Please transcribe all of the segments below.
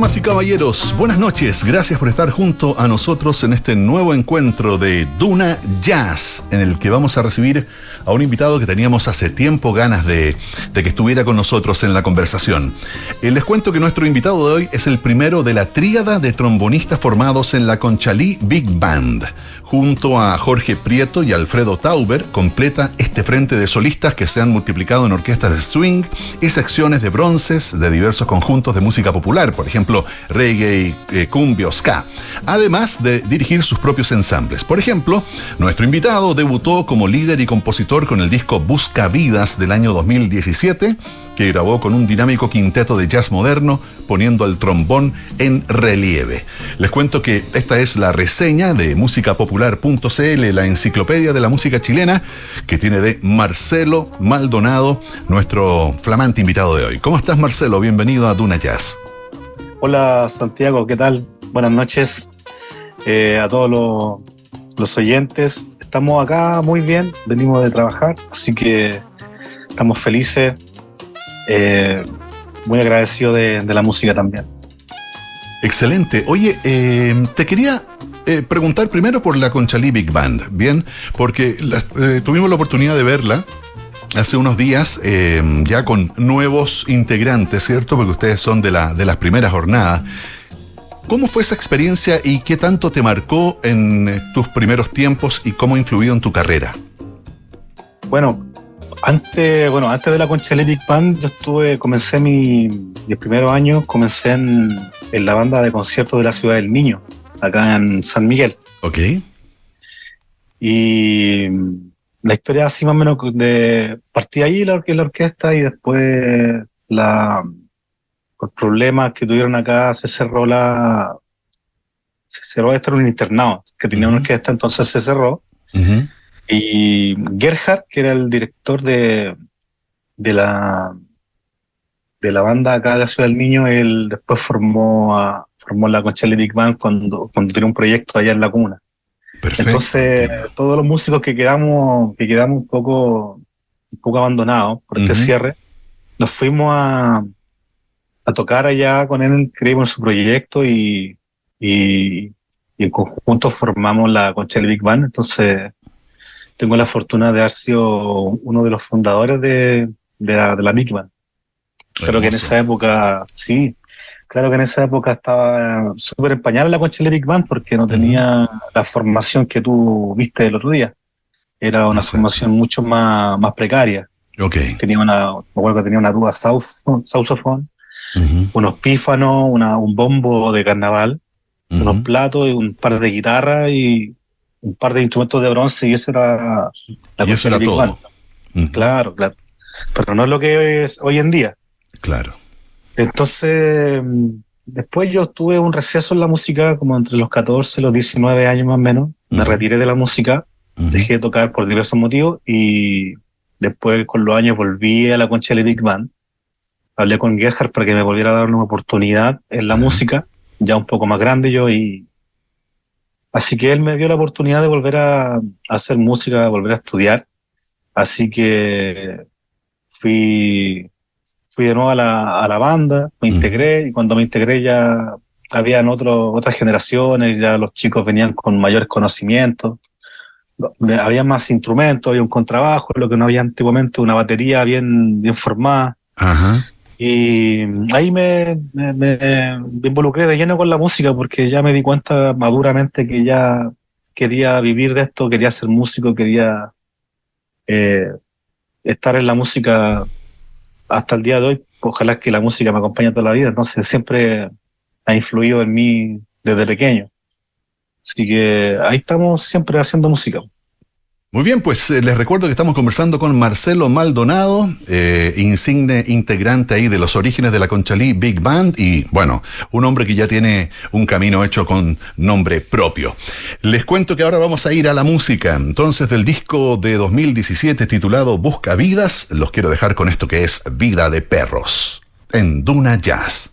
Damas y caballeros, buenas noches. Gracias por estar junto a nosotros en este nuevo encuentro de Duna Jazz, en el que vamos a recibir a un invitado que teníamos hace tiempo ganas de, que estuviera con nosotros en la conversación. Eh, les cuento que nuestro invitado de hoy es el primero de la tríada de trombonistas formados en la Conchalí Big Band. Junto a Jorge Prieto y Alfredo Tauber, completa este frente de solistas que se han multiplicado en orquestas de swing y secciones de bronces de diversos conjuntos de música popular, por ejemplo, reggae, eh, cumbia ska, además de dirigir sus propios ensambles. Por ejemplo, nuestro invitado debutó como líder y compositor con el disco Busca Vidas del año 2017, que grabó con un dinámico quinteto de jazz moderno, poniendo el trombón en relieve. Les cuento que esta es la reseña de musicapopular.cl, la enciclopedia de la música chilena, que tiene de Marcelo Maldonado, nuestro flamante invitado de hoy. ¿Cómo estás, Marcelo? Bienvenido a Duna Jazz. Hola, Santiago, ¿qué tal? Buenas noches eh, a todos los oyentes. Estamos acá muy bien, venimos de trabajar, así que estamos felices eh, muy agradecido de, la música también. Excelente. Oye, eh, te quería eh, preguntar primero por la Conchalí Big Band, ¿bien? Porque tuvimos la oportunidad de verla hace unos días ya con nuevos integrantes, ¿cierto? Porque ustedes son de, la, de las primeras jornadas. ¿Cómo fue esa experiencia y qué tanto te marcó en tus primeros tiempos y cómo influyó en tu carrera? Bueno, antes, bueno, antes de la Concha Big Band, yo estuve, comencé mi, mis primeros años, comencé en, la banda de conciertos de la Ciudad del Niño, acá en San Miguel. Ok. Y la historia así más o menos de partí ahí la, la orquesta y después la por problemas que tuvieron acá se cerró la se cerró este un internado que tenía una orquesta entonces se cerró y Gerhard, que era el director de, de la de la banda acá de la Ciudad del Niño, él después formó a, formó la Conchelle Big Band cuando, cuando tenía un proyecto allá en la cuna. Entonces, todos los músicos que quedamos, que quedamos un poco, un poco abandonados por este cierre, nos fuimos a, a tocar allá con él, creímos en su proyecto y, y, en conjunto formamos la Conchelle Big Band. Entonces, tengo la fortuna de haber sido uno de los fundadores de, la, de la Big Band. Creo que en esa época, sí, claro que en esa época estaba súper empañada la concha de Big Band porque no tenía la formación que tú viste el otro día. Era una formación mucho más, más precaria. Okay. Tenía una, me acuerdo que tenía una duda saxofón, unos pífanos, una, un bombo de carnaval, unos platos y un par de guitarras y un par de instrumentos de bronce y eso era la y eso era todo. Claro, claro. Pero no es lo que es hoy en día. Claro. Entonces, después yo tuve un receso en la música, como entre los 14 y los 19 años más o menos. Me retiré de la música, dejé de tocar por diversos motivos y después con los años volví a la Concha de Big Band. Hablé con Gerhard para que me volviera a dar una oportunidad en la música, ya un poco más grande yo y Así que él me dio la oportunidad de volver a, hacer música, volver a estudiar. Así que fui, fui de nuevo a la, a la banda, me integré y cuando me integré ya habían otro, otras generaciones, ya los chicos venían con mayores conocimientos, había más instrumentos, había un contrabajo, lo que no había antiguamente, una batería bien, bien formada. Ajá. Y ahí me, me, involucré de lleno con la música porque ya me di cuenta maduramente que ya quería vivir de esto, quería ser músico, quería eh, estar en la música hasta el día de hoy. Ojalá que la música me acompañe toda la vida. Entonces siempre ha influido en mí desde pequeño. Así que ahí estamos siempre haciendo música. Muy bien, pues eh, les recuerdo que estamos conversando con Marcelo Maldonado, eh, insigne integrante ahí de los orígenes de la Conchalí Big Band y bueno, un hombre que ya tiene un camino hecho con nombre propio. Les cuento que ahora vamos a ir a la música. Entonces, del disco de 2017 titulado Busca Vidas, los quiero dejar con esto que es Vida de Perros, en Duna Jazz.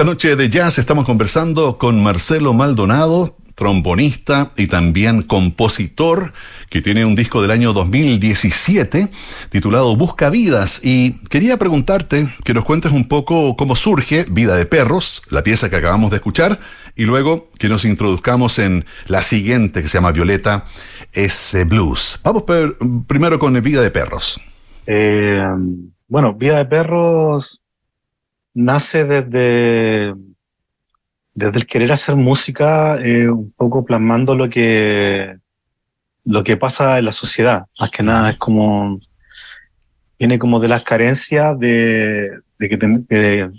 Esta noche de jazz estamos conversando con Marcelo Maldonado, trombonista y también compositor, que tiene un disco del año 2017 titulado Busca Vidas. Y quería preguntarte que nos cuentes un poco cómo surge Vida de Perros, la pieza que acabamos de escuchar, y luego que nos introduzcamos en la siguiente que se llama Violeta S. Blues. Vamos primero con Vida de Perros. Eh, bueno, Vida de Perros nace desde desde el querer hacer música, eh, un poco plasmando lo que, lo que pasa en la sociedad. Más que nada es como, viene como de las carencias de, de, que de,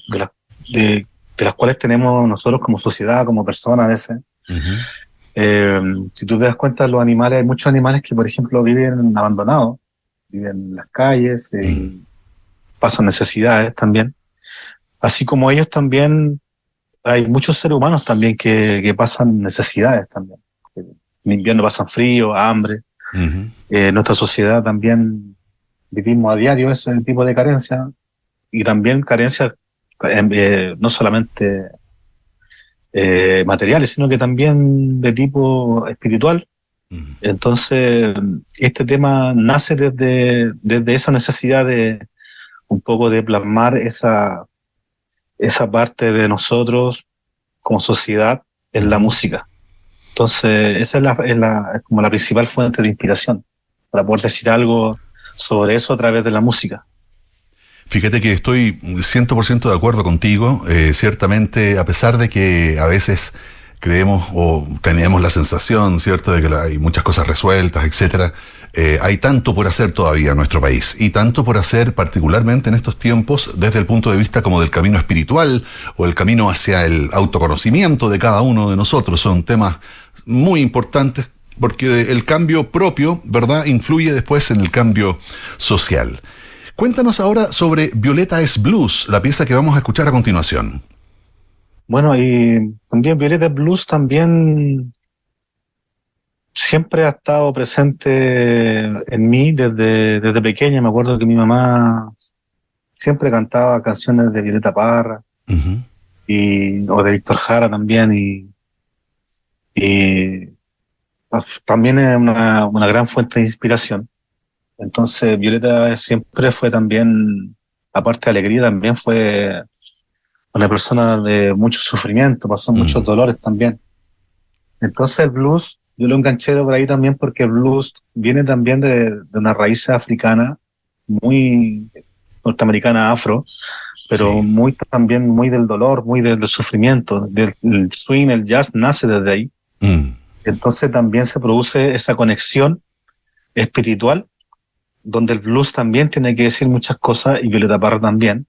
de, las cuales tenemos nosotros como sociedad, como personas a veces. Eh, si tú te das cuenta, los animales, hay muchos animales que, por ejemplo, viven abandonados, viven en las calles, eh, pasan necesidades también. Así como ellos también hay muchos seres humanos también que, que pasan necesidades también. En invierno pasan frío, hambre. en eh, nuestra sociedad también vivimos a diario ese tipo de carencia y también carencias eh, no solamente eh, materiales, sino que también de tipo espiritual. Entonces, este tema nace desde, desde esa necesidad de un poco de plasmar esa, esa parte de nosotros como sociedad en la música. Entonces, esa es, la, es, la, como la principal fuente de inspiración para poder decir algo sobre eso a través de la música. Fíjate que estoy 100% de acuerdo contigo. Eh, ciertamente, a pesar de que a veces creemos o tenemos la sensación, ¿cierto?, de que hay muchas cosas resueltas, etcétera. Eh, hay tanto por hacer todavía en nuestro país y tanto por hacer particularmente en estos tiempos desde el punto de vista como del camino espiritual o el camino hacia el autoconocimiento de cada uno de nosotros. Son temas muy importantes porque el cambio propio, ¿verdad?, influye después en el cambio social. Cuéntanos ahora sobre Violeta es Blues, la pieza que vamos a escuchar a continuación. Bueno, y también Violeta Blues también siempre ha estado presente en mí desde, desde pequeña. Me acuerdo que mi mamá siempre cantaba canciones de Violeta Parra y, o de Víctor Jara también. Y, y pues, también es una, una gran fuente de inspiración. Entonces, Violeta siempre fue también, aparte de alegría, también fue una persona de mucho sufrimiento, pasó muchos dolores también. Entonces el blues, yo lo enganché por ahí también porque el blues viene también de, de una raíz africana, muy norteamericana afro, pero muy también muy del dolor, muy del, sufrimiento, del el swing, el jazz nace desde ahí. Mm. Entonces también se produce esa conexión espiritual, donde el blues también tiene que decir muchas cosas y Violeta Parra también.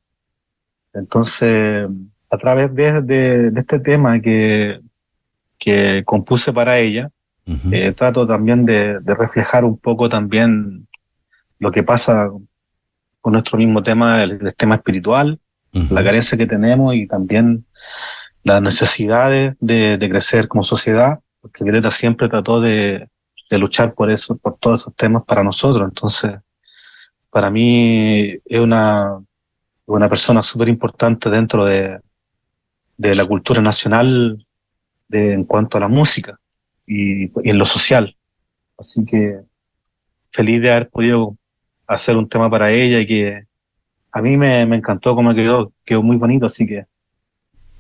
Entonces, a través de, este tema que, que compuse para ella, eh, trato también de, reflejar un poco también lo que pasa con nuestro mismo tema, el, tema espiritual, la carencia que tenemos y también las necesidades de, crecer como sociedad, porque Greta siempre trató de, de luchar por eso, por todos esos temas para nosotros. Entonces, para mí es una, una persona súper importante dentro de, de, la cultura nacional de, en cuanto a la música y, en lo social. Así que feliz de haber podido hacer un tema para ella y que a mí me, encantó cómo quedó, quedó muy bonito, así que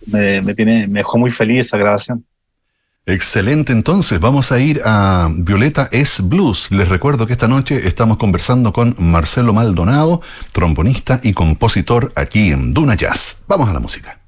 me, me dejó muy feliz esa grabación. Excelente, entonces vamos a ir a Violeta es Blues. Les recuerdo que esta noche estamos conversando con Marcelo Maldonado, trombonista y compositor aquí en Duna Jazz. Vamos a la música.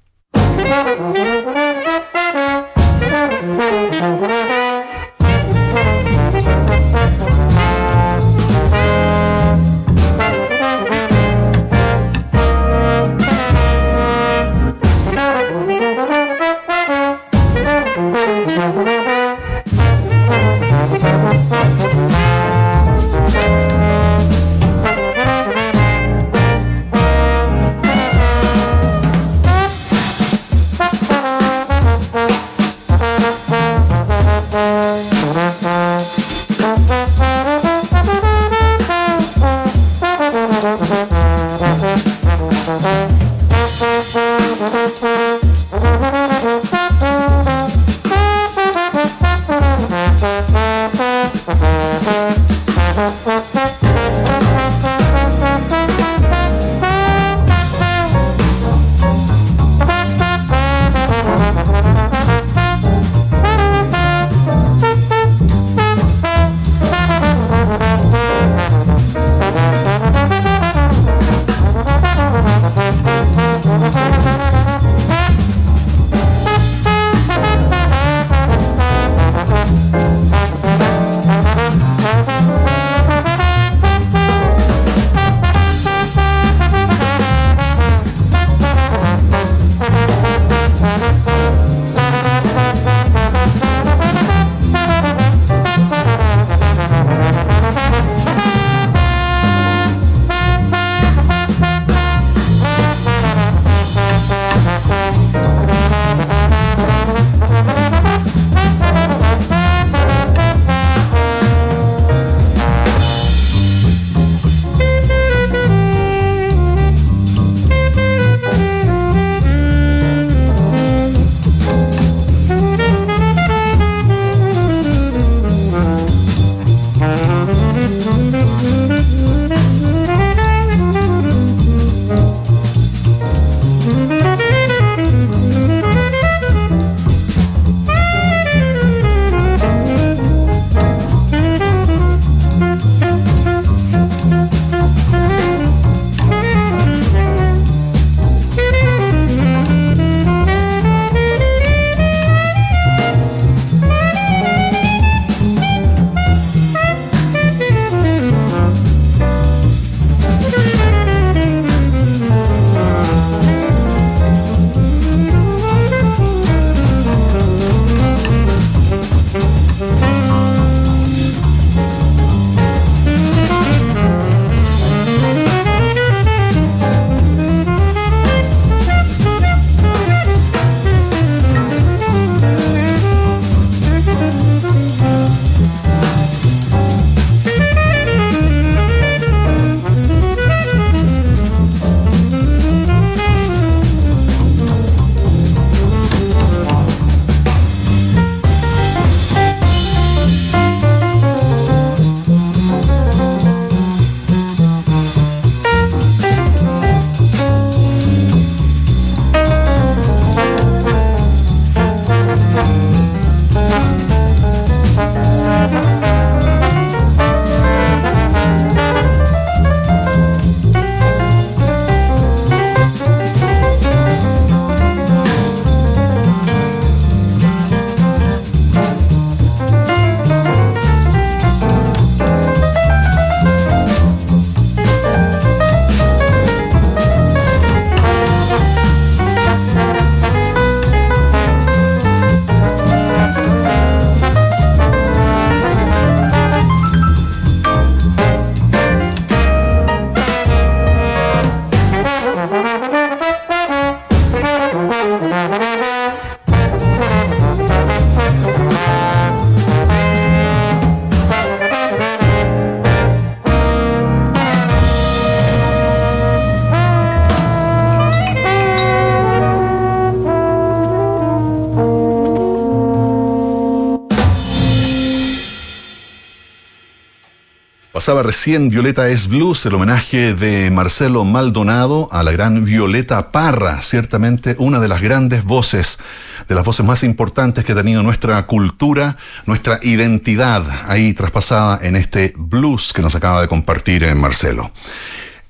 Pasaba recién Violeta es Blues, el homenaje de Marcelo Maldonado a la gran Violeta Parra, ciertamente una de las grandes voces, de las voces más importantes que ha tenido nuestra cultura, nuestra identidad, ahí traspasada en este blues que nos acaba de compartir en Marcelo.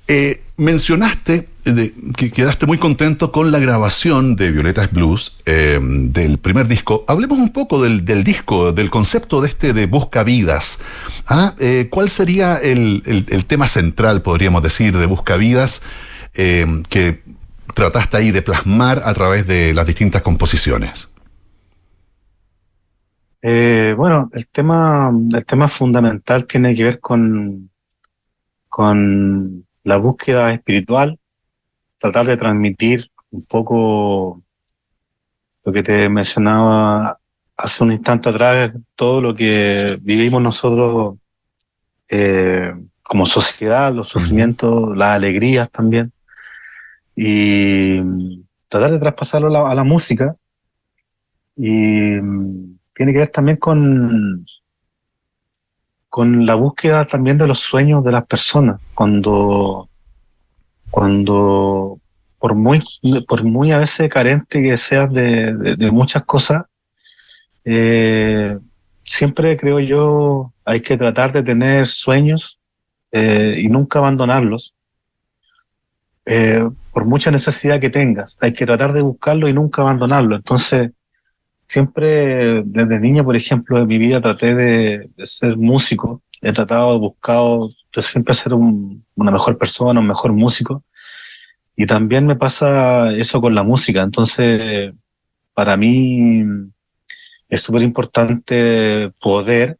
Eh, mencionaste que quedaste muy contento con la grabación de Violetas Blues eh, del primer disco. Hablemos un poco del, disco, del concepto de este de Busca Vidas. ¿Ah? Eh, ¿Cuál sería el, tema central, podríamos decir, de Busca Vidas que trataste ahí de plasmar a través de las distintas composiciones? bueno, el tema, el tema fundamental tiene que ver con, con la búsqueda espiritual, tratar de transmitir un poco lo que te mencionaba hace un instante atrás, todo lo que vivimos nosotros eh, como sociedad, los sufrimientos, las alegrías también, y tratar de traspasarlo a la, música. Y tiene que ver también con, con la búsqueda también de los sueños de las personas. Cuando, cuando por muy, por muy a veces carente que seas de, muchas cosas, eh, siempre creo yo hay que tratar de tener sueños eh, y nunca abandonarlos. Eh, por mucha necesidad que tengas, hay que tratar de buscarlo y nunca abandonarlo. Entonces, siempre desde niño, por ejemplo, en mi vida traté de, ser músico, he tratado, he buscado de siempre ser una mejor persona, un mejor músico, y también me pasa eso con la música, entonces para mí es súper importante poder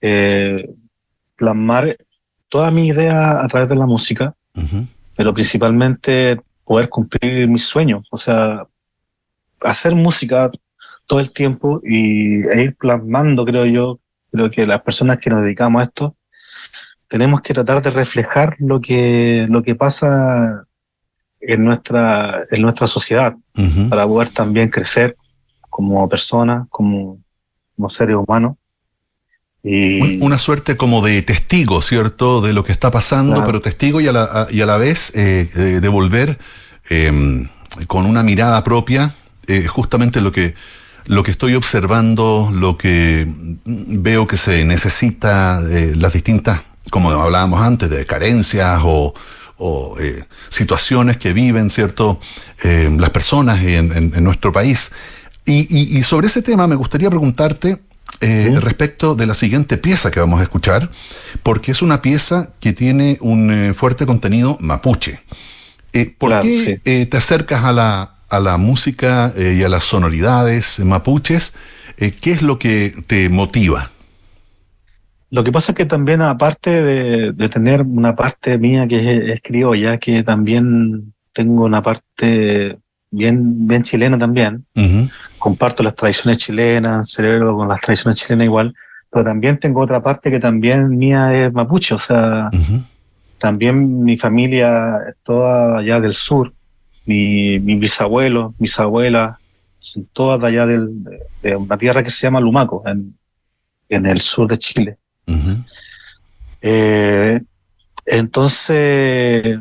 eh, plasmar toda mi idea a través de la música, pero principalmente poder cumplir mis sueños, o sea, hacer música todo el tiempo y, e ir plasmando, creo yo, creo que las personas que nos dedicamos a esto, tenemos que tratar de reflejar lo que, lo que pasa en nuestra, en nuestra sociedad, para poder también crecer como personas, como, como seres humanos. Y... Una suerte como de testigo, ¿cierto? De lo que está pasando, pero testigo y a la, y a la vez eh, devolver em, con una mirada propia eh, justamente lo que, lo que estoy observando, lo que veo que se necesita, eh, las distintas, como hablábamos antes, de carencias o, eh, situaciones que viven, ¿cierto?, eh, las personas en, nuestro país. Y, sobre ese tema me gustaría preguntarte respecto de la siguiente pieza que vamos a escuchar, porque es una pieza que tiene un fuerte contenido mapuche. ¿Por qué te acercas a la, a la música eh, y a las sonoridades mapuches, eh, ¿qué es lo que te motiva? Lo que pasa es que también, aparte de, tener una parte mía que es, criolla, que también tengo una parte bien, bien chilena también. Comparto las tradiciones chilenas, celebro con las tradiciones chilenas igual, pero también tengo otra parte que también mía es mapuche, o sea, también mi familia es toda allá del sur, mi, mi bisabuelo, mis abuelas, son todas de allá de, una tierra que se llama Lumaco, en, en el sur de Chile. Eh, entonces,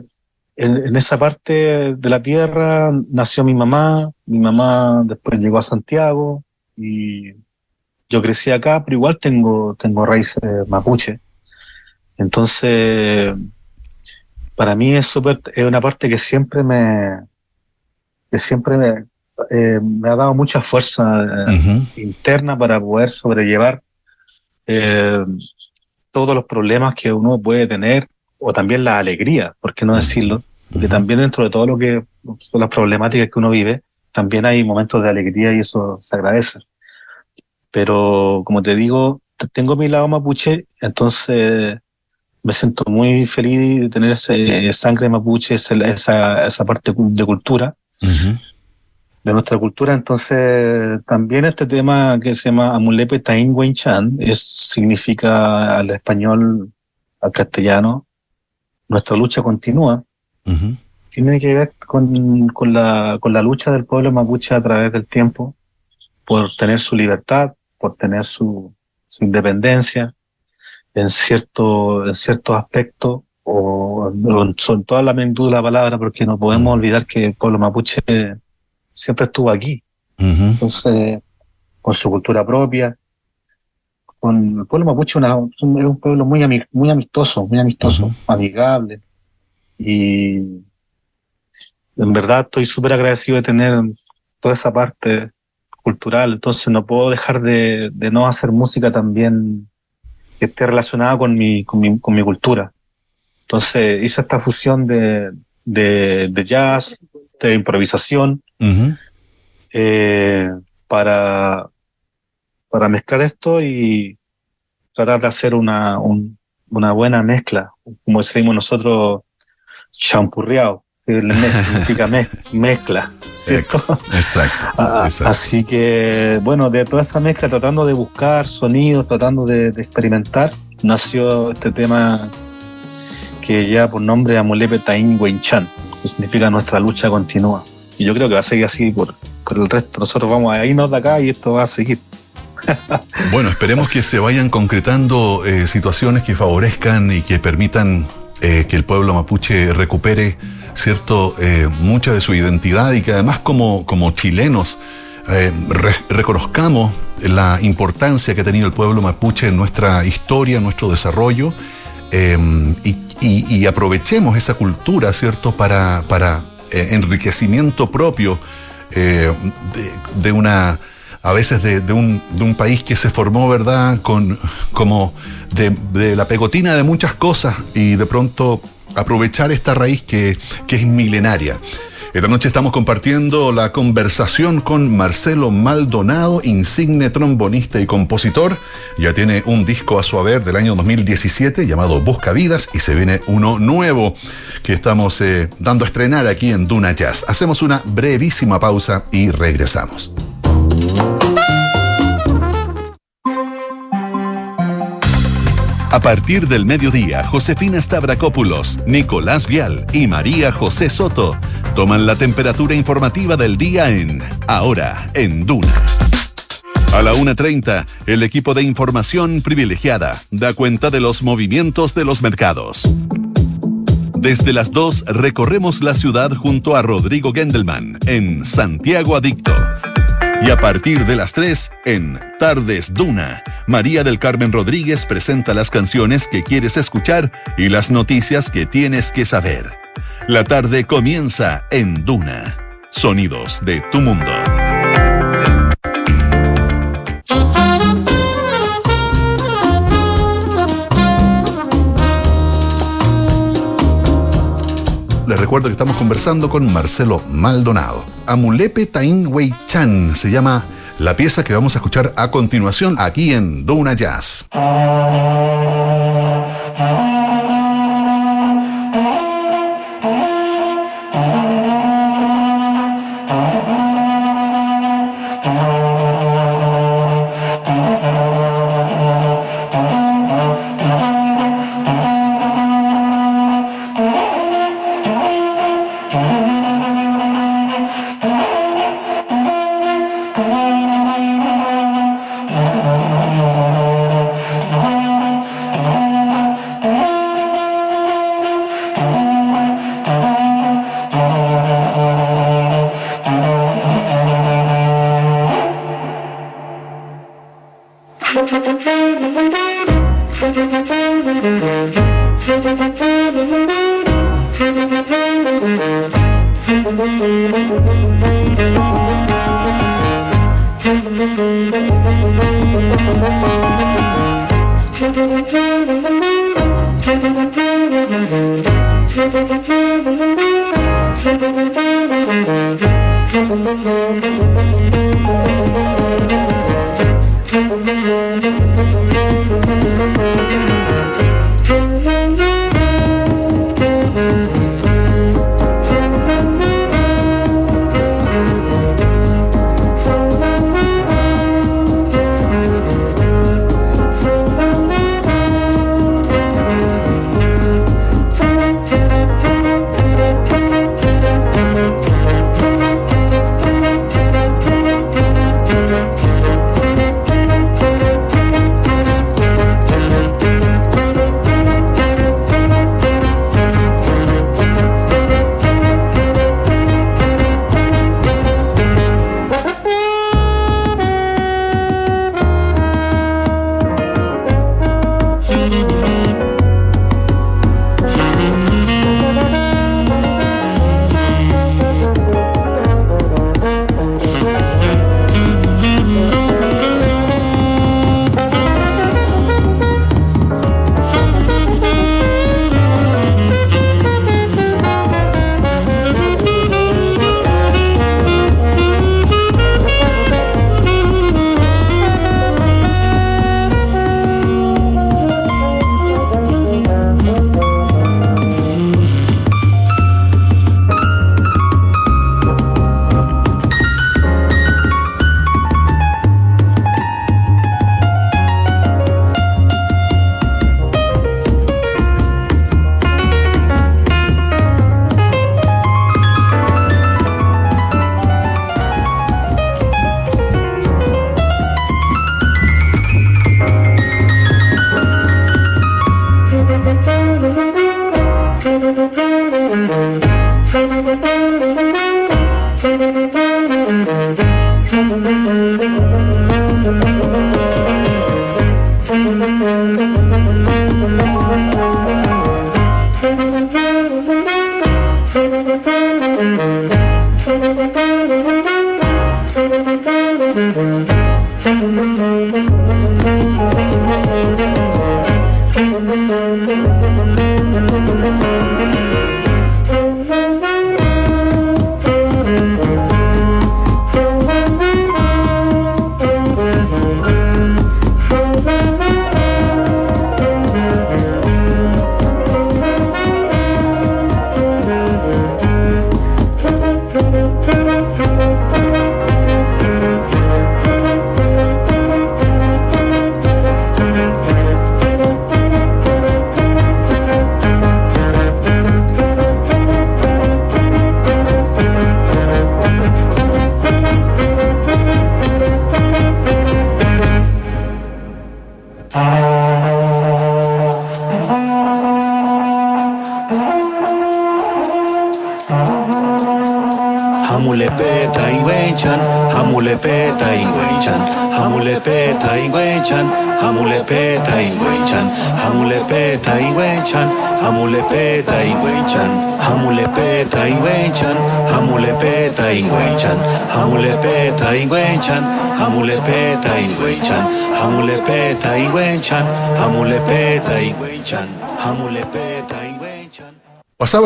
en, esa parte de la tierra nació mi mamá, mi mamá después llegó a Santiago y yo crecí acá, pero igual tengo, tengo raíces mapuche. Entonces, para mí es, super, es una parte que siempre me, que siempre me, eh, me ha dado mucha fuerza eh, interna para poder sobrellevar. Eh, todos los problemas que uno puede tener, o también la alegría, por qué no decirlo, porque también dentro de todo lo que son las problemáticas que uno vive, también hay momentos de alegría y eso se agradece. Pero como te digo, tengo mi lado mapuche, entonces me siento muy feliz de tener ese sangre mapuche, esa, esa parte de cultura de nuestra cultura. Entonces, también este tema que se llama Amulepe Tain Chan es, significa al español, al castellano, nuestra lucha continúa. Tiene que ver con, con, la, con la lucha del pueblo mapuche a través del tiempo por tener su libertad, por tener su, su independencia. en cierto, en ciertos aspectos, o, son toda la magnitud de la palabra, porque no podemos olvidar que el pueblo mapuche siempre estuvo aquí. Entonces, con su cultura propia, con el pueblo mapuche una, es un pueblo muy, muy amistoso, muy amistoso, amigable. Y en verdad estoy súper agradecido de tener toda esa parte cultural, entonces no puedo dejar de, de no hacer música también que esté relacionada con mi, con mi, con mi cultura. Entonces hice esta fusión de, de, de jazz, de improvisación, eh, para, para mezclar esto y tratar de hacer una, un, una buena mezcla, como decimos nosotros, champurreado, que significa mezcla. Exacto, ah, Así que, bueno, de toda esa mezcla, tratando de buscar sonidos, tratando de, experimentar, nació este tema que ya por nombre Amulepe Tain Wenchan, que significa nuestra lucha continúa. Y yo creo que va a seguir así por, por el resto. Nosotros vamos a irnos de acá y esto va a seguir. bueno, esperemos que se vayan concretando eh, situaciones que favorezcan y que permitan eh, que el pueblo mapuche recupere cierto eh, mucha de su identidad y que además como, como chilenos reconozcamos la importancia que ha tenido el pueblo mapuche en nuestra historia, en nuestro desarrollo y, aprovechemos esa cultura, ¿cierto?, para, para enriquecimiento propio de una a veces de, un, país que se formó, ¿verdad?, con como de, la pegotina de muchas cosas y de pronto aprovechar esta raíz que es milenaria. Esta noche estamos compartiendo la conversación con Marcelo Maldonado, insigne trombonista y compositor. Ya tiene un disco a su haber del año 2017 llamado Busca Vidas y se viene uno nuevo que estamos eh, dando a estrenar aquí en Duna Jazz. Hacemos una brevísima pausa y regresamos. A partir del mediodía, Josefina Stavrakopoulos, Nicolás Vial y María José Soto toman la temperatura informativa del día en Ahora en Duna. A la 1.30, el equipo de información privilegiada da cuenta de los movimientos de los mercados. Desde las 2 recorremos la ciudad junto a Rodrigo Gendelman en Santiago Adicto y a partir de las 3, en Tardes Duna, María del Carmen Rodríguez presenta las canciones que quieres escuchar y las noticias que tienes que saber. La tarde comienza en Duna. Sonidos de tu mundo. Recuerdo que estamos conversando con Marcelo Maldonado. Amulepe Tain Wei Chan se llama la pieza que vamos a escuchar a continuación aquí en Duna Jazz. Mm-hmm.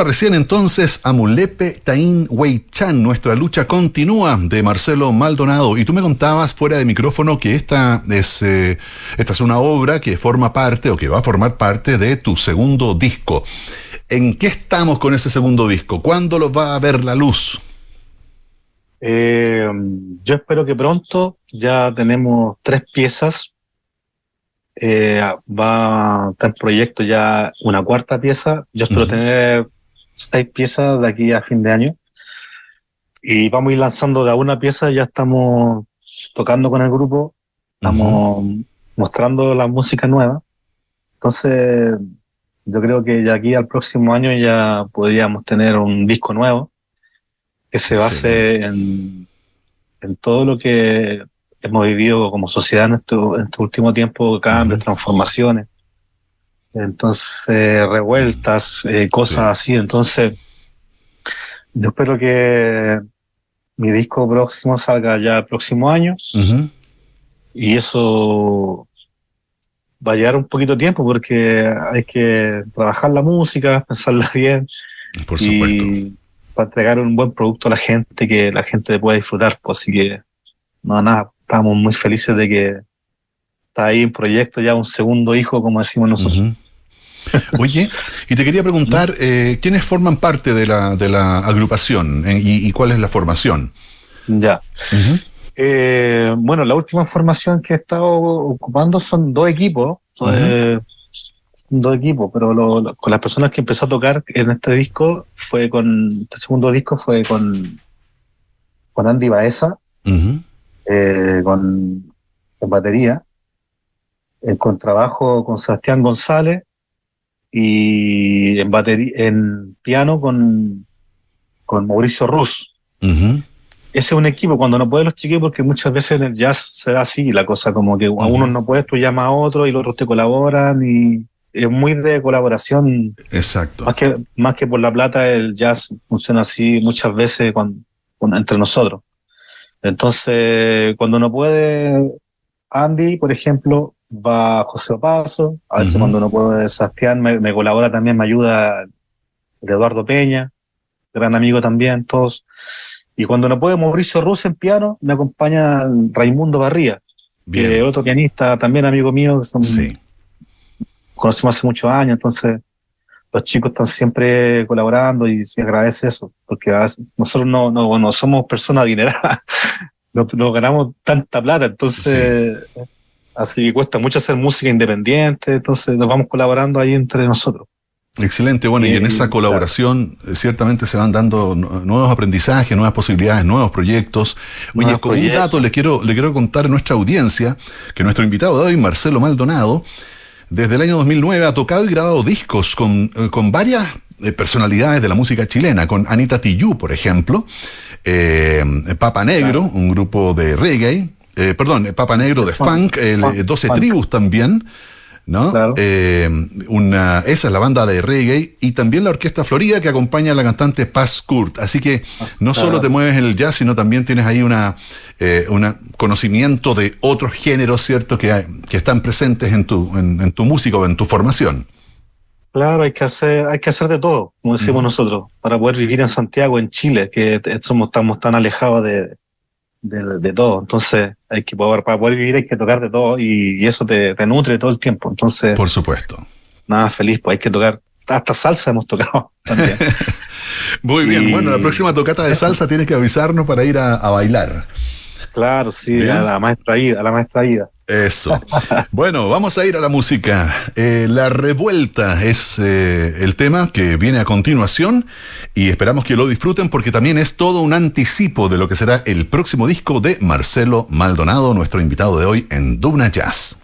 Recién entonces a Mulepe Tain Chan, nuestra lucha continúa de Marcelo Maldonado. Y tú me contabas fuera de micrófono que esta es, eh, esta es una obra que forma parte o que va a formar parte de tu segundo disco. ¿En qué estamos con ese segundo disco? ¿Cuándo lo va a ver la luz? Eh, yo espero que pronto ya tenemos tres piezas. Eh, va a estar proyecto ya una cuarta pieza. Yo espero tener seis piezas de aquí a fin de año. Y vamos a ir lanzando de a una pieza. Ya estamos tocando con el grupo. Estamos mostrando la música nueva. Entonces, yo creo que ya aquí al próximo año ya podríamos tener un disco nuevo que se base en, en todo lo que hemos vivido como sociedad en este, en este último tiempo, cambios, transformaciones, entonces revueltas, eh, cosas así. Entonces, yo espero que mi disco próximo salga ya el próximo año y eso va a llevar un poquito de tiempo porque hay que trabajar la música, pensarla bien. Por supuesto. Y para entregar un buen producto a la gente que la gente pueda disfrutar. Pues, así que, no, nada, estamos muy felices de que está ahí en proyecto ya un segundo hijo, como decimos nosotros. Oye, y te quería preguntar, eh, ¿quiénes forman parte de la, de la agrupación eh, y, cuál es la formación? Ya. Eh, bueno, la última formación que he estado ocupando son dos equipos. dos equipos, pero con las personas que empezó a tocar en este disco fue con, este segundo disco fue con, con Andy Baeza, eh, con, batería, en contrabajo con Sebastián González y en batería, en piano con, con Mauricio Ruz. Ese es un equipo cuando no pueden los chiquillos, porque muchas veces en el jazz se da así la cosa, como que a uno no puedes, tú llamas a otro y los otros te colaboran y es muy de colaboración. Exacto. Más que, más que por la plata, el jazz funciona así muchas veces entre nosotros. Entonces, cuando no puede Andy, por ejemplo, va José Opaso, a veces cuando no puede Sebastián, me, colabora también, me ayuda Eduardo Peña, gran amigo también, todos. Y cuando no puede Mauricio Ruz en piano, me acompaña Raimundo Barría, que es otro pianista, también amigo mío, que son, conocemos hace muchos años, entonces los chicos están siempre colaborando y se agradece eso, porque nosotros no, no, bueno, somos personas adineradas, no, ganamos tanta plata, entonces así que cuesta mucho hacer música independiente, entonces nos vamos colaborando ahí entre nosotros. Excelente, bueno, y, en esa colaboración eh, ciertamente se van dando nuevos aprendizajes, nuevas posibilidades, nuevos proyectos. Oye, como un dato le quiero, le quiero contar a nuestra audiencia que nuestro invitado de hoy, Marcelo Maldonado, desde el año 2009 ha tocado y grabado discos con, eh, con varias eh, personalidades de la música chilena, con Anita Tijoux, por ejemplo, eh, Papa Negro, un grupo de reggae, perdón, Papa Negro de funk, el, 12 Tribus también, ¿no? una, esa es la banda de reggae y también la Orquesta Florida que acompaña a la cantante Paz Kurt. Así que no solo te mueves en el jazz, sino también tienes ahí eh, un conocimiento de otros géneros, ¿cierto?, que, que están presentes en tu, en, tu música o en tu formación. Claro, hay que hacer, hay que hacer de todo, como decimos nosotros, para poder vivir en Santiago, en Chile, que somos, estamos tan alejados de, de, todo. Entonces, hay que poder, para poder vivir hay que tocar de todo y, eso te, te, nutre todo el tiempo. Entonces, por supuesto. Nada, feliz, pues hay que tocar, hasta salsa hemos tocado también. Muy bien, bueno, la próxima tocata de salsa tienes que avisarnos para ir a, a bailar. Claro, sí, a la maestra Ida, a la maestra Ida. Eso. bueno, vamos a ir a la música. Eh, la revuelta es eh, el tema que viene a continuación y esperamos que lo disfruten porque también es todo un anticipo de lo que será el próximo disco de Marcelo Maldonado, nuestro invitado de hoy en Duna Jazz.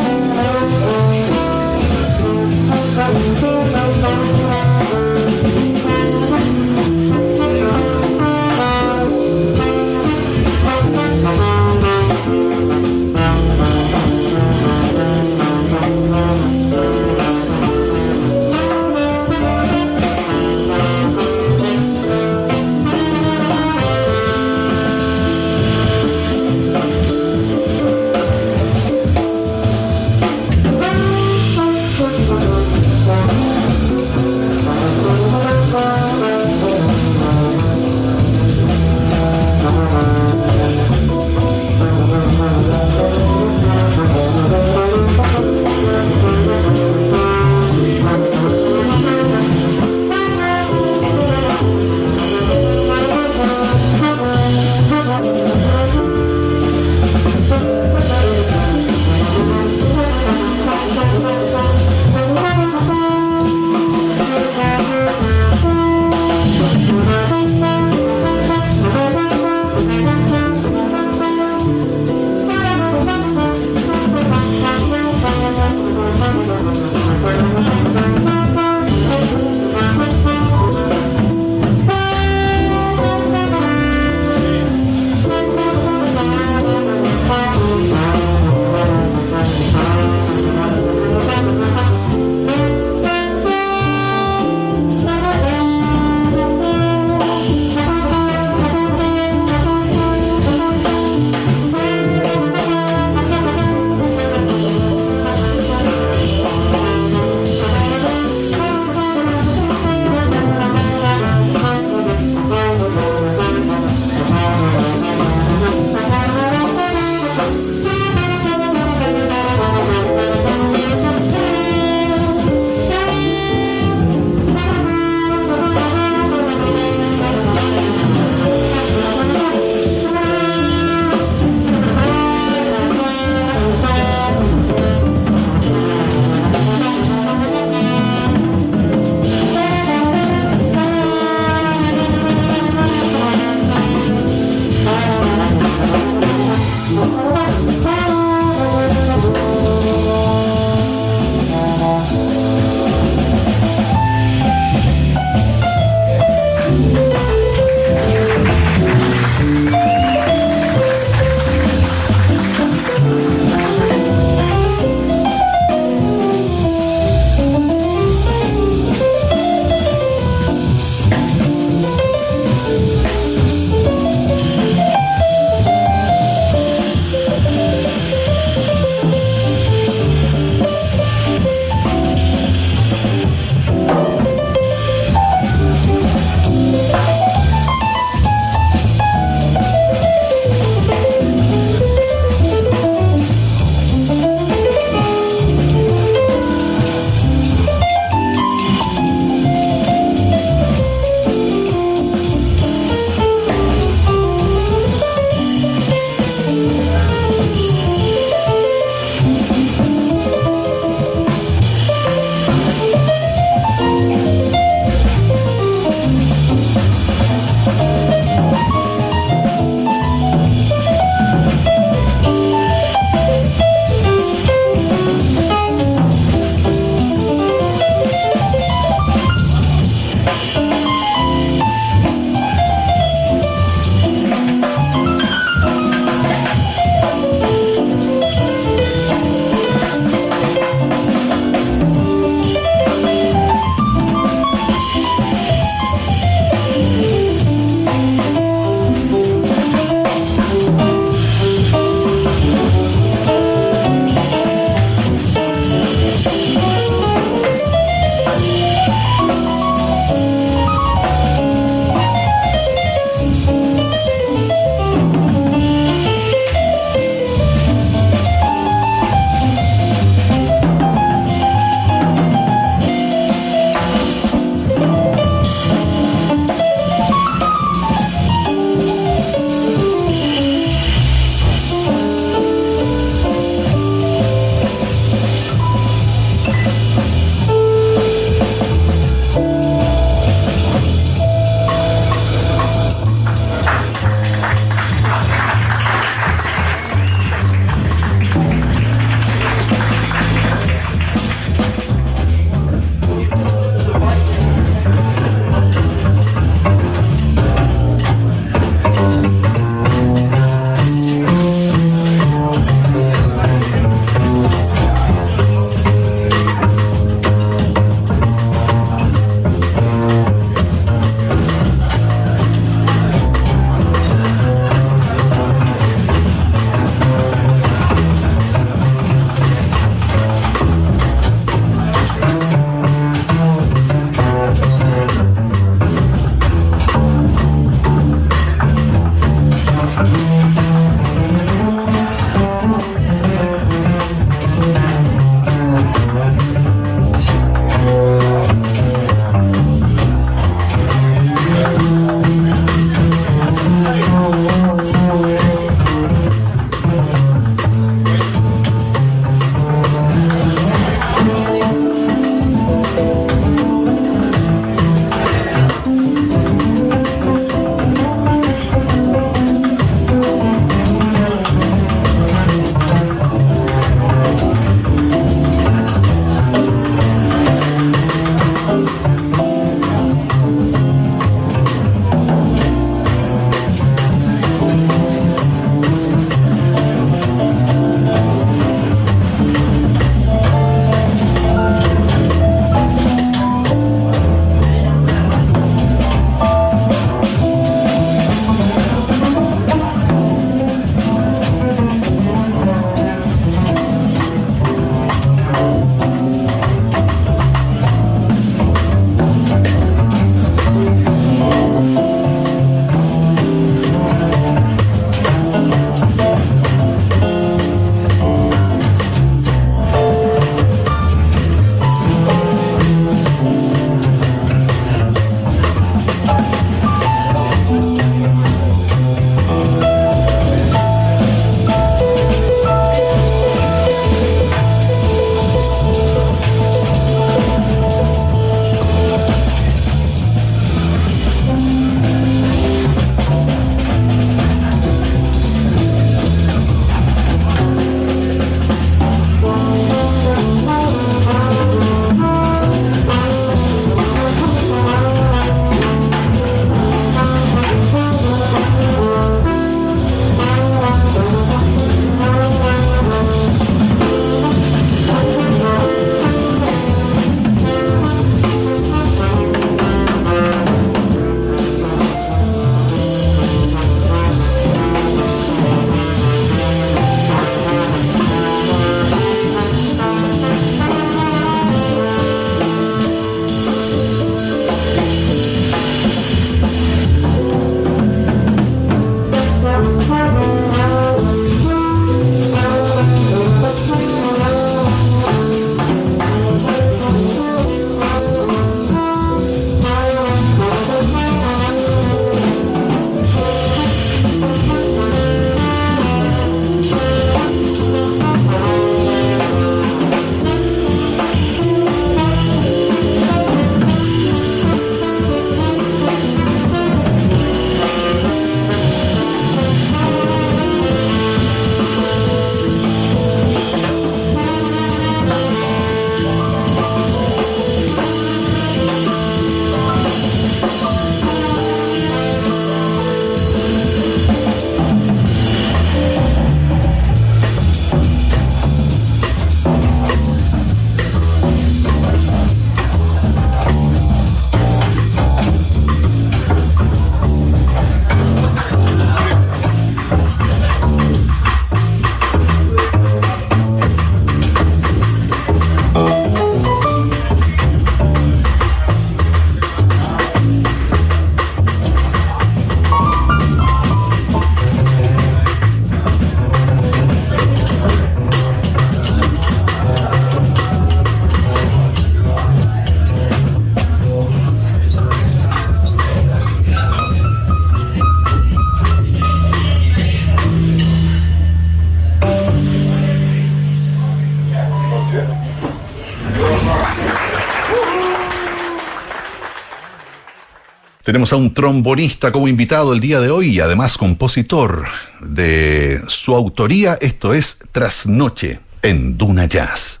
Tenemos a un trombonista como invitado el día de hoy y además compositor de su autoría. Esto es Trasnoche en Duna Jazz.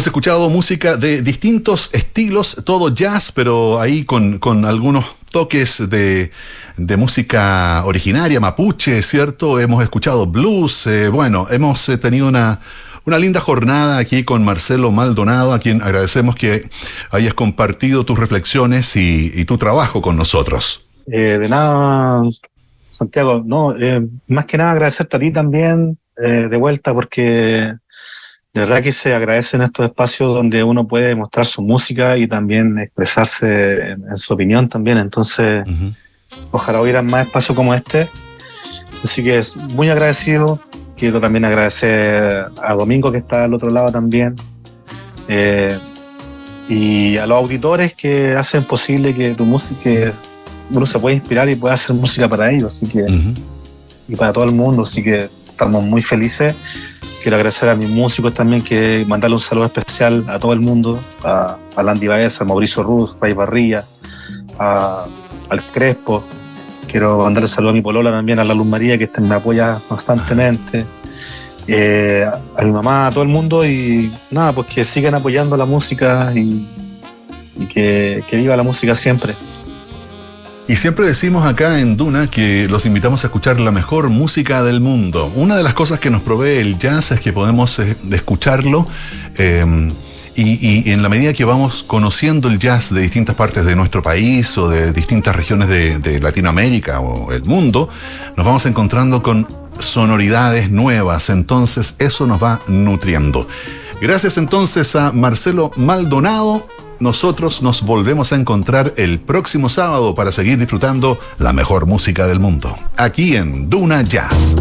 Hemos escuchado música de distintos estilos, todo jazz, pero ahí con, algunos toques de, música originaria, mapuche, ¿cierto? Hemos escuchado blues, eh, bueno, hemos eh, tenido una, una linda jornada aquí con Marcelo Maldonado, a quien agradecemos que hayas compartido tus reflexiones y, tu trabajo con nosotros. Eh, de nada, Santiago, no, más que nada agradecerte a ti también de vuelta porque de verdad que se agradecen estos espacios donde uno puede mostrar su música y también expresarse en, en su opinión también. Entonces, uh -huh. ojalá hubiera más espacios como este. Así que es muy agradecido. Quiero también agradecer a Domingo que está al otro lado también. Eh, y a los auditores que hacen posible que tu música, uno se pueda inspirar y pueda hacer música para ellos. Así que, uh -huh. y para todo el mundo. Así que estamos muy felices. Quiero agradecer a mis músicos también, que mandarle un saludo especial a todo el mundo, a, a Landy Baez, a Mauricio Ruz, Ray Barría, a, al Crespo. Quiero mandarle un saludo a mi polola también, a la Luz María, que me apoya constantemente. Eh, a mi mamá, a todo el mundo y nada, pues que sigan apoyando la música y, que viva la música siempre. Y siempre decimos acá en Duna que los invitamos a escuchar la mejor música del mundo. Una de las cosas que nos provee el jazz es que podemos eh, escucharlo eh, y, en la medida que vamos conociendo el jazz de distintas partes de nuestro país o de distintas regiones de Latinoamérica o el mundo, nos vamos encontrando con sonoridades nuevas. Entonces eso nos va nutriendo. Gracias entonces a Marcelo Maldonado nosotros nos volvemos a encontrar el próximo sábado para seguir disfrutando la mejor música del mundo, aquí en Duna Jazz.